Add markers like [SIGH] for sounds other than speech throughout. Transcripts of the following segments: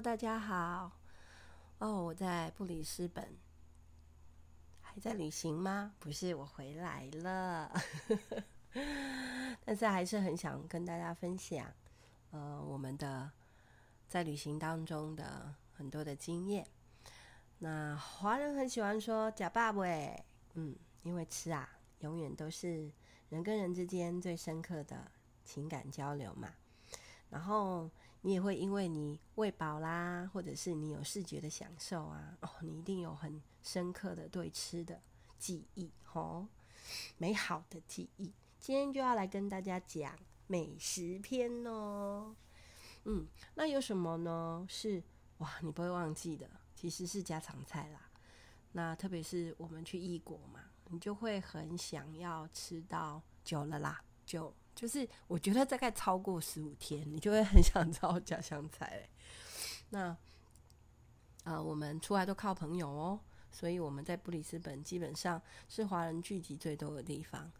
大家好。哦，我在布里斯本，还在旅行吗？不是，我回来了。[LAUGHS] 但是还是很想跟大家分享，呃，我们的在旅行当中的很多的经验。那华人很喜欢说“假爸爸”，嗯，因为吃啊，永远都是人跟人之间最深刻的情感交流嘛。然后你也会因为你喂饱啦，或者是你有视觉的享受啊，哦，你一定有很深刻的对吃的记忆，哦，美好的记忆。今天就要来跟大家讲美食篇哦。嗯，那有什么呢？是哇，你不会忘记的，其实是家常菜啦。那特别是我们去异国嘛，你就会很想要吃到久了啦，就。就是我觉得大概超过十五天，你就会很想吃家乡菜。那呃，我们出来都靠朋友哦，所以我们在布里斯本基本上是华人聚集最多的地方。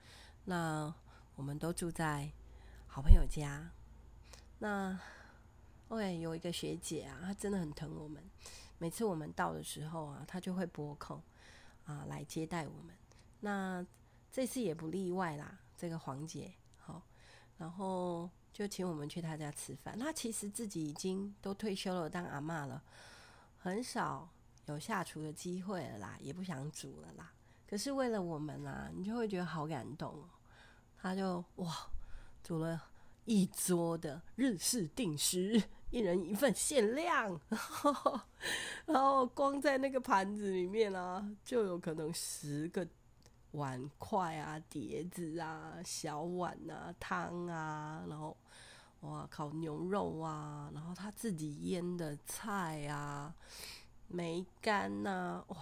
那我们都住在好朋友家。那 OK，有一个学姐啊，她真的很疼我们。每次我们到的时候啊，她就会拨空啊来接待我们。那这次也不例外啦，这个黄姐。然后就请我们去他家吃饭。他其实自己已经都退休了，当阿嬷了，很少有下厨的机会了啦，也不想煮了啦。可是为了我们啊，你就会觉得好感动哦。他就哇，煮了一桌的日式定食，一人一份，限量。[LAUGHS] 然后光在那个盘子里面啊，就有可能十个。碗筷啊，碟子啊，小碗啊，汤啊，然后哇，烤牛肉啊，然后他自己腌的菜啊，梅干呐，哇！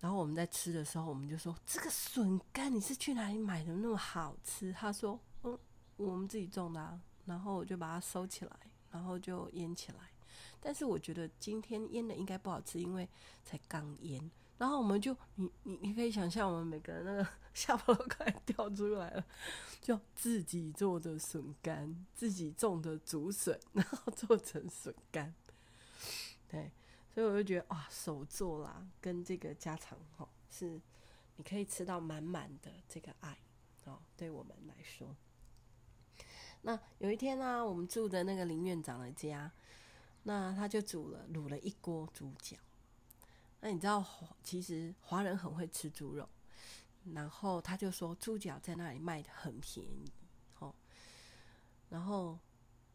然后我们在吃的时候，我们就说：“这个笋干你是去哪里买的？那么好吃？”他说：“嗯，我们自己种的啊。”然后我就把它收起来，然后就腌起来。但是我觉得今天腌的应该不好吃，因为才刚腌。然后我们就，你你你可以想象，我们每个人那个 [LAUGHS] 下巴都快掉出来了，就自己做的笋干，自己种的竹笋，[LAUGHS] 然后做成笋干，对，所以我就觉得哇，手做啦，跟这个家常哈，是你可以吃到满满的这个爱哦，对我们来说。那有一天呢、我们住的那个林院长的家，那他就煮了卤了一锅猪脚。那你知道，其实华人很会吃猪肉，然后他就说猪脚在那里卖得很便宜，哦，然后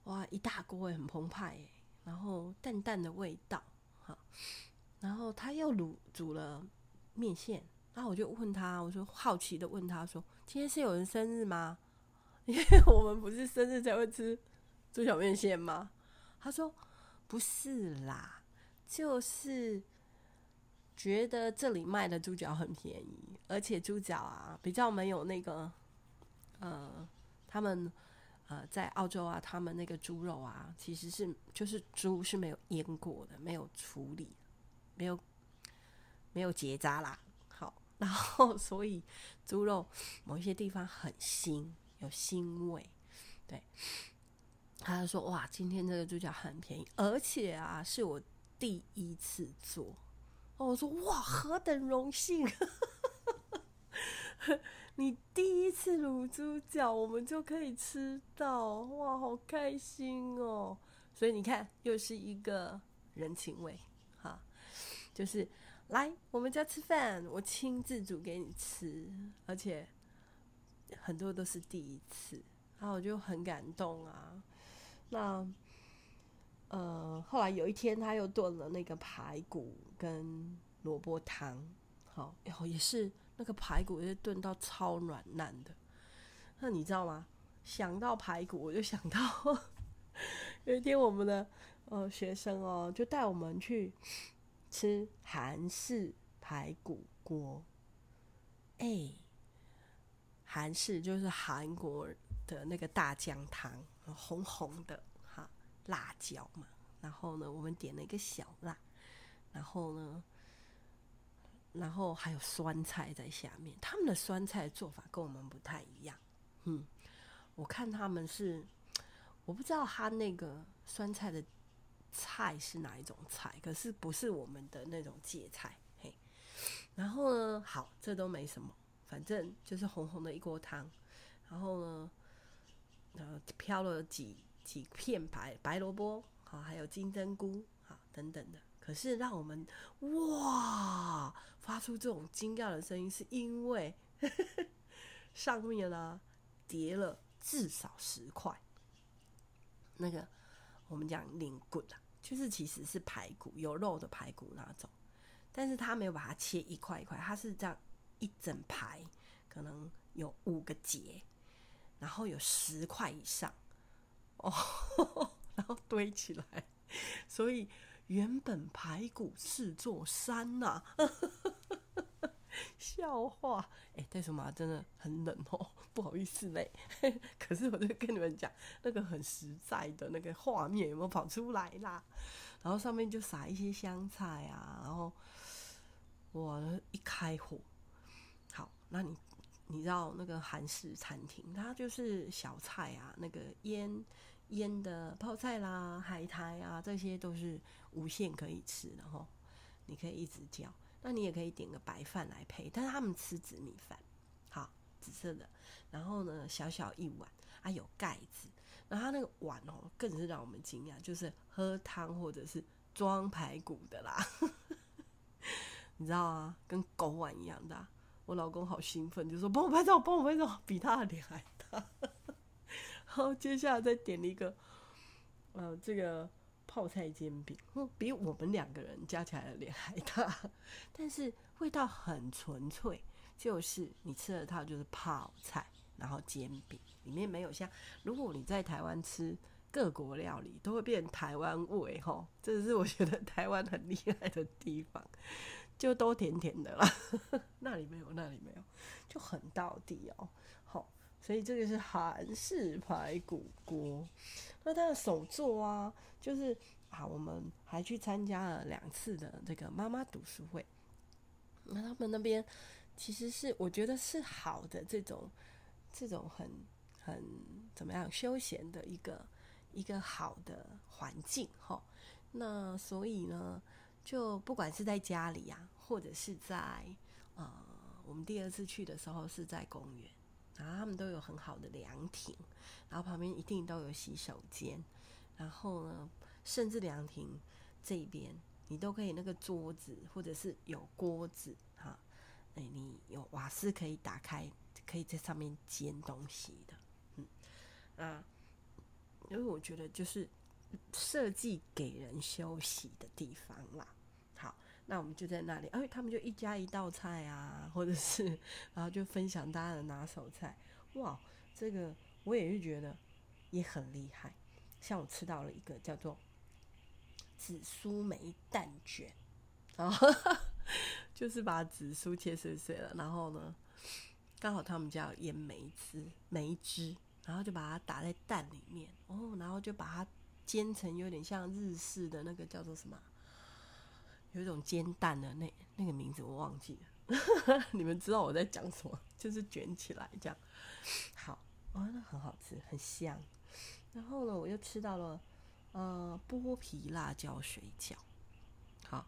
哇，一大锅也很澎湃，然后淡淡的味道，哈，然后他又卤煮了面线，然后我就问他，我说好奇的问他说，今天是有人生日吗？[LAUGHS] 因为我们不是生日才会吃猪脚面线吗？他说不是啦，就是。觉得这里卖的猪脚很便宜，而且猪脚啊比较没有那个，呃，他们呃在澳洲啊，他们那个猪肉啊，其实是就是猪是没有腌过的，没有处理，没有没有结扎啦。好，然后所以猪肉某一些地方很腥，有腥味。对，他就说哇，今天这个猪脚很便宜，而且啊是我第一次做。我说哇，何等荣幸！[LAUGHS] 你第一次卤猪脚，我们就可以吃到，哇，好开心哦！所以你看，又是一个人情味，哈，就是来我们家吃饭，我亲自煮给你吃，而且很多都是第一次，然后我就很感动啊。那。呃，后来有一天他又炖了那个排骨跟萝卜汤，好，然后也是那个排骨也是炖到超软烂的。那你知道吗？想到排骨，我就想到 [LAUGHS] 有一天我们的呃学生哦，就带我们去吃韩式排骨锅。哎，韩式就是韩国的那个大酱汤，红红的。辣椒嘛，然后呢，我们点了一个小辣，然后呢，然后还有酸菜在下面。他们的酸菜做法跟我们不太一样，嗯，我看他们是，我不知道他那个酸菜的菜是哪一种菜，可是不是我们的那种芥菜。嘿，然后呢，好，这都没什么，反正就是红红的一锅汤。然后呢，呃，飘了几几片白白萝卜，好，还有金针菇，好，等等的。可是让我们哇发出这种惊讶的声音，是因为呵呵上面呢叠了至少十块那个我们讲灵骨啊，就是其实是排骨有肉的排骨那种，但是他没有把它切一块一块，他是这样一整排，可能有五个节，然后有十块以上哦，[LAUGHS] 然后堆起来，所以。原本排骨是座山呐、啊，[LAUGHS] 笑话！哎、欸，袋鼠妈真的很冷哦，不好意思嘞。[LAUGHS] 可是我就跟你们讲，那个很实在的那个画面有没有跑出来啦？然后上面就撒一些香菜啊，然后我一开火，好，那你你知道那个韩式餐厅，它就是小菜啊，那个腌。腌的泡菜啦、海苔啊，这些都是无限可以吃的哈。你可以一直叫，那你也可以点个白饭来配。但是他们吃紫米饭，好，紫色的。然后呢，小小一碗啊，有盖子。然后他那个碗哦，更是让我们惊讶，就是喝汤或者是装排骨的啦。[LAUGHS] 你知道啊，跟狗碗一样的。我老公好兴奋，就说帮我拍照，帮我拍照，比他的脸还大。然后接下来再点了一个，呃，这个泡菜煎饼，比我们两个人加起来的脸还大，[LAUGHS] 但是味道很纯粹，就是你吃了它就是泡菜，然后煎饼，里面没有像如果你在台湾吃各国料理，都会变台湾味吼，这是我觉得台湾很厉害的地方，就都甜甜的啦，[LAUGHS] 那里没有，那里没有，就很到底哦，所以这个是韩式排骨锅，那他的手作啊，就是啊，我们还去参加了两次的这个妈妈读书会。那他们那边其实是我觉得是好的这种这种很很怎么样休闲的一个一个好的环境哈。那所以呢，就不管是在家里啊，或者是在呃我们第二次去的时候是在公园。然后他们都有很好的凉亭，然后旁边一定都有洗手间，然后呢，甚至凉亭这边你都可以那个桌子或者是有锅子哈，哎，你有瓦斯可以打开，可以在上面煎东西的，嗯啊，因为我觉得就是设计给人休息的地方啦。那我们就在那里，哎，他们就一家一道菜啊，或者是，然后就分享大家的拿手菜，哇，这个我也是觉得也很厉害。像我吃到了一个叫做紫苏梅蛋卷，然后 [LAUGHS] 就是把紫苏切碎碎了，然后呢，刚好他们家有腌梅汁，梅汁，然后就把它打在蛋里面，哦，然后就把它煎成有点像日式的那个叫做什么？有一种煎蛋的那那个名字我忘记了，[LAUGHS] 你们知道我在讲什么？就是卷起来这样，好，哦，那很好吃，很香。然后呢，我又吃到了呃剥皮辣椒水饺，好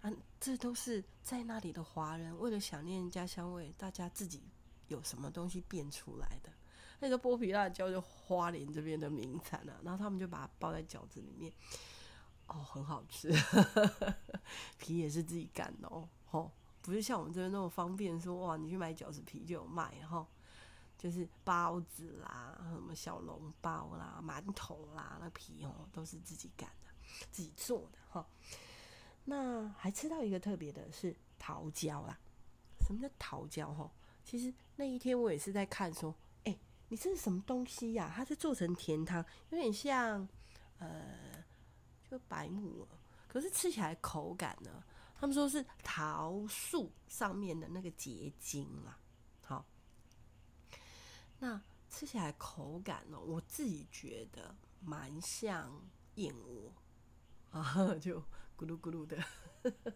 啊，这都是在那里的华人为了想念家乡味，大家自己有什么东西变出来的。那个剥皮辣椒就花莲这边的名产啊，然后他们就把它包在饺子里面。哦，很好吃，皮也是自己擀的哦，吼，不是像我们这边那么方便说，哇，你去买饺子皮就有卖，哈就是包子啦，什么小笼包啦、馒头啦，那皮哦都是自己擀的，自己做的哈。那还吃到一个特别的是桃胶啦，什么叫桃胶？哈，其实那一天我也是在看说，哎、你这是什么东西呀、它是做成甜汤，有点像呃。就白木耳，可是吃起来口感呢？他们说是桃树上面的那个结晶啦。好，那吃起来口感呢？我自己觉得蛮像燕窝啊，就咕噜咕噜的，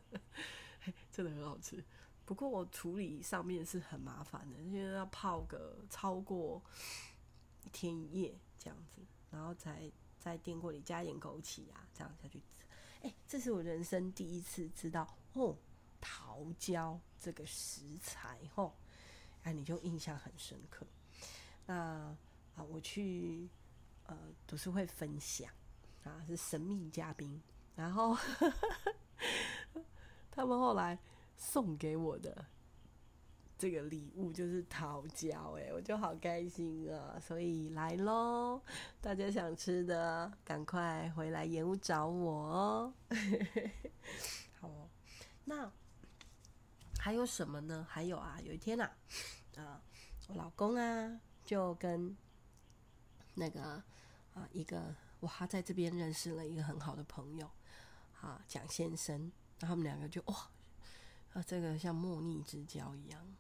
[LAUGHS] 真的很好吃。不过我处理上面是很麻烦的，因为要泡个超过一天一夜这样子，然后才。在电锅里加点枸杞啊，这样下去吃。哎，这是我人生第一次知道哦，桃胶这个食材哦，哎，你就印象很深刻。那啊，我去呃读书会分享啊，是神秘嘉宾，然后 [LAUGHS] 他们后来送给我的。这个礼物就是桃胶，哎，我就好开心啊！所以来喽，大家想吃的，赶快回来盐屋找我哦。[LAUGHS] 好哦，那还有什么呢？还有啊，有一天啊，啊，我老公啊，就跟那个啊一个，哇，在这边认识了一个很好的朋友，啊，蒋先生，然后他们两个就哇，啊，这个像莫逆之交一样。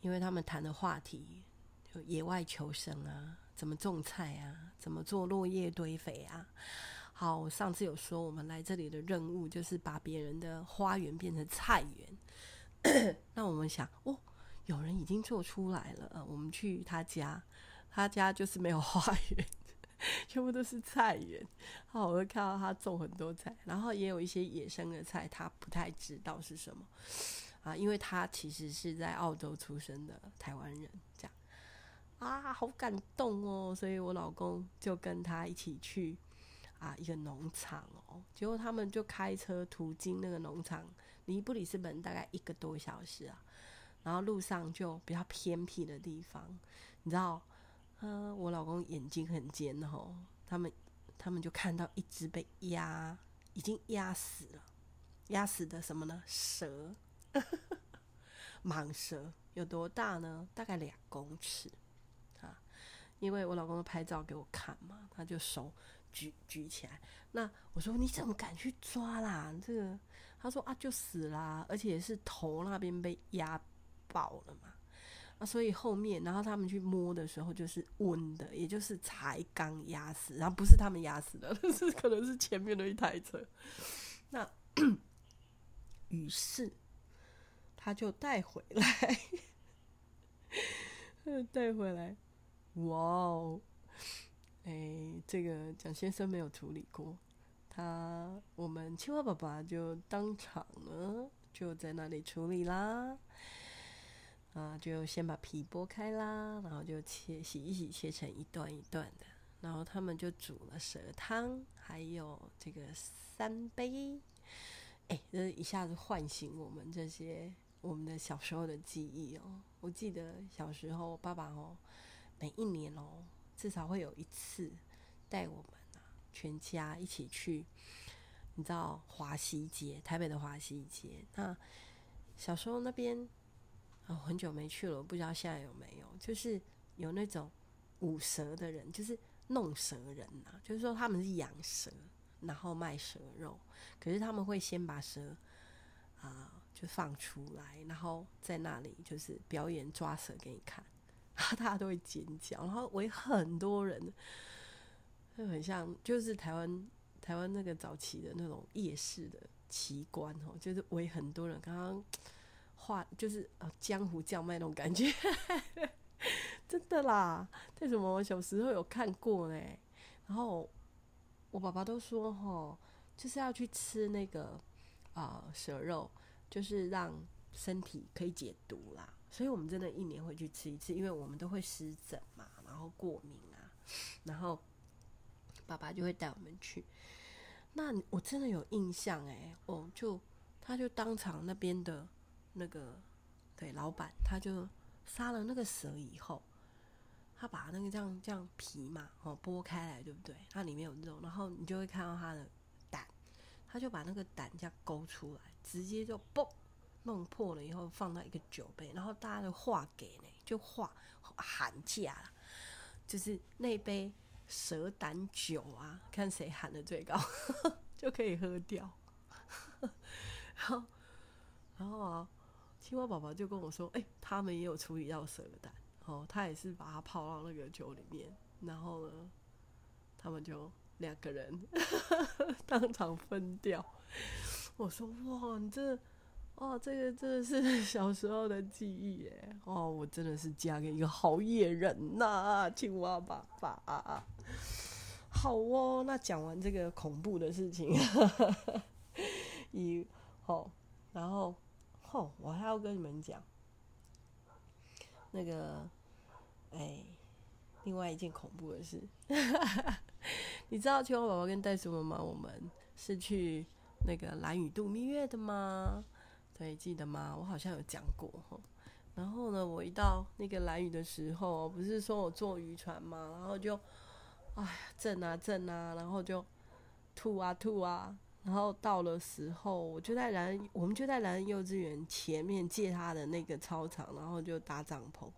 因为他们谈的话题就野外求生啊，怎么种菜啊，怎么做落叶堆肥啊。好，我上次有说我们来这里的任务就是把别人的花园变成菜园。[COUGHS] 那我们想，哦，有人已经做出来了，我们去他家，他家就是没有花园，[LAUGHS] 全部都是菜园。好，我会看到他种很多菜，然后也有一些野生的菜，他不太知道是什么。啊，因为他其实是在澳洲出生的台湾人，这样啊，好感动哦。所以我老公就跟他一起去啊一个农场哦，结果他们就开车途经那个农场，离布里斯本大概一个多小时啊。然后路上就比较偏僻的地方，你知道，嗯、我老公眼睛很尖哦，他们他们就看到一只被压已经压死了，压死的什么呢？蛇。[LAUGHS] 蟒蛇有多大呢？大概两公尺啊！因为我老公拍照给我看嘛，他就手举举起来。那我说，你怎么敢去抓啦？这个他说啊，就死啦，而且是头那边被压爆了嘛。啊，所以后面然后他们去摸的时候就是温的，也就是才刚压死，然后不是他们压死的，[LAUGHS] 是可能是前面的一台车。那于是。[COUGHS] 他就带回来，[LAUGHS] 带回来，哇哦！哎，这个蒋先生没有处理过，他我们青蛙爸爸就当场呢，就在那里处理啦。啊，就先把皮剥开啦，然后就切洗一洗，切成一段一段的，然后他们就煮了蛇汤，还有这个三杯。哎，这一下子唤醒我们这些。我们的小时候的记忆哦，我记得小时候爸爸哦，每一年哦，至少会有一次带我们全家一起去，你知道华西街，台北的华西街。那小时候那边哦，很久没去了，我不知道现在有没有，就是有那种舞蛇的人，就是弄蛇人呐、啊，就是说他们是养蛇，然后卖蛇肉，可是他们会先把蛇啊。就放出来，然后在那里就是表演抓蛇给你看，然后大家都会尖叫，然后围很多人，就很像就是台湾台湾那个早期的那种夜市的奇观哦，就是围很多人，刚刚画就是呃江湖叫卖那种感觉，[LAUGHS] 真的啦。为什么我小时候有看过呢？然后我爸爸都说齁，就是要去吃那个啊、蛇肉。就是让身体可以解毒啦，所以我们真的一年会去吃一次，因为我们都会湿疹嘛，然后过敏啊，然后爸爸就会带我们去。那我真的有印象哎，哦，就他就当场那边的那个对老板，他就杀了那个蛇以后，他把那个这样这样皮嘛哦剥开来，对不对？它里面有肉，然后你就会看到它的胆，他就把那个胆这样勾出来。直接就嘣弄破了以后放到一个酒杯，然后大家就画给呢，就画喊价，就是那杯蛇胆酒啊，看谁喊得最高 [LAUGHS] 就可以喝掉。然后，然后啊，青蛙宝宝就跟我说：“哎、他们也有处理到蛇胆，哦，他也是把它泡到那个酒里面，然后呢，他们就两个人当场分掉。”我说哇，你这，哦，这个真的是 [LAUGHS] 小时候的记忆耶！哦，我真的是嫁给一个好野人呐，青蛙爸爸。好哦，那讲完这个恐怖的事情，以后，然后，后我还要跟你们讲那个，哎，另外一件恐怖的事，[LAUGHS] 你知道青蛙宝宝跟袋鼠妈妈我们是去那个蓝雨度蜜月的吗？对，记得吗？我好像有讲过。然后呢，我一到那个蓝雨的时候，不是说我坐渔船吗？然后就，哎呀，震啊震啊，然后就吐啊吐啊。然后到了时候，我就在蓝，我们就在兰幼稚园前面借他的那个操场，然后就搭帐篷。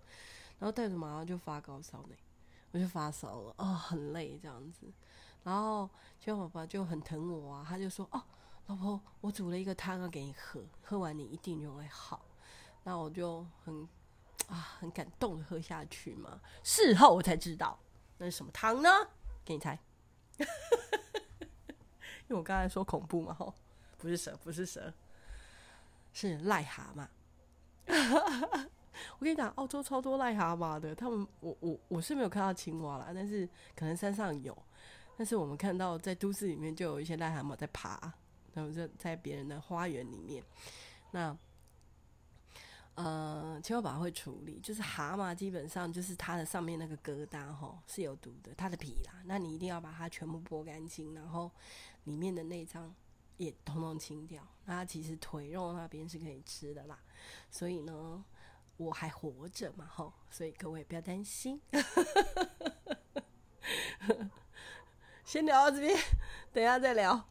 然后袋鼠马上就发高烧呢，我就发烧了，哦，很累这样子。然后青蛙宝宝就很疼我啊，他就说：“哦。”老婆，我煮了一个汤要给你喝，喝完你一定就会好。那我就很啊很感动的喝下去嘛。事后我才知道那是什么汤呢？给你猜，[LAUGHS] 因为我刚才说恐怖嘛，吼，不是蛇，不是蛇，是癞蛤蟆。[LAUGHS] 我跟你讲，澳洲超多癞蛤蟆的。他们，我我我是没有看到青蛙啦，但是可能山上有。但是我们看到在都市里面就有一些癞蛤蟆在爬。然后就在别人的花园里面，那呃，青蛙宝宝会处理，就是蛤蟆基本上就是它的上面那个疙瘩吼是有毒的，它的皮啦，那你一定要把它全部剥干净，然后里面的内脏也统统清掉。那它其实腿肉那边是可以吃的啦，所以呢，我还活着嘛吼，所以各位不要担心。[LAUGHS] 先聊到这边，等一下再聊。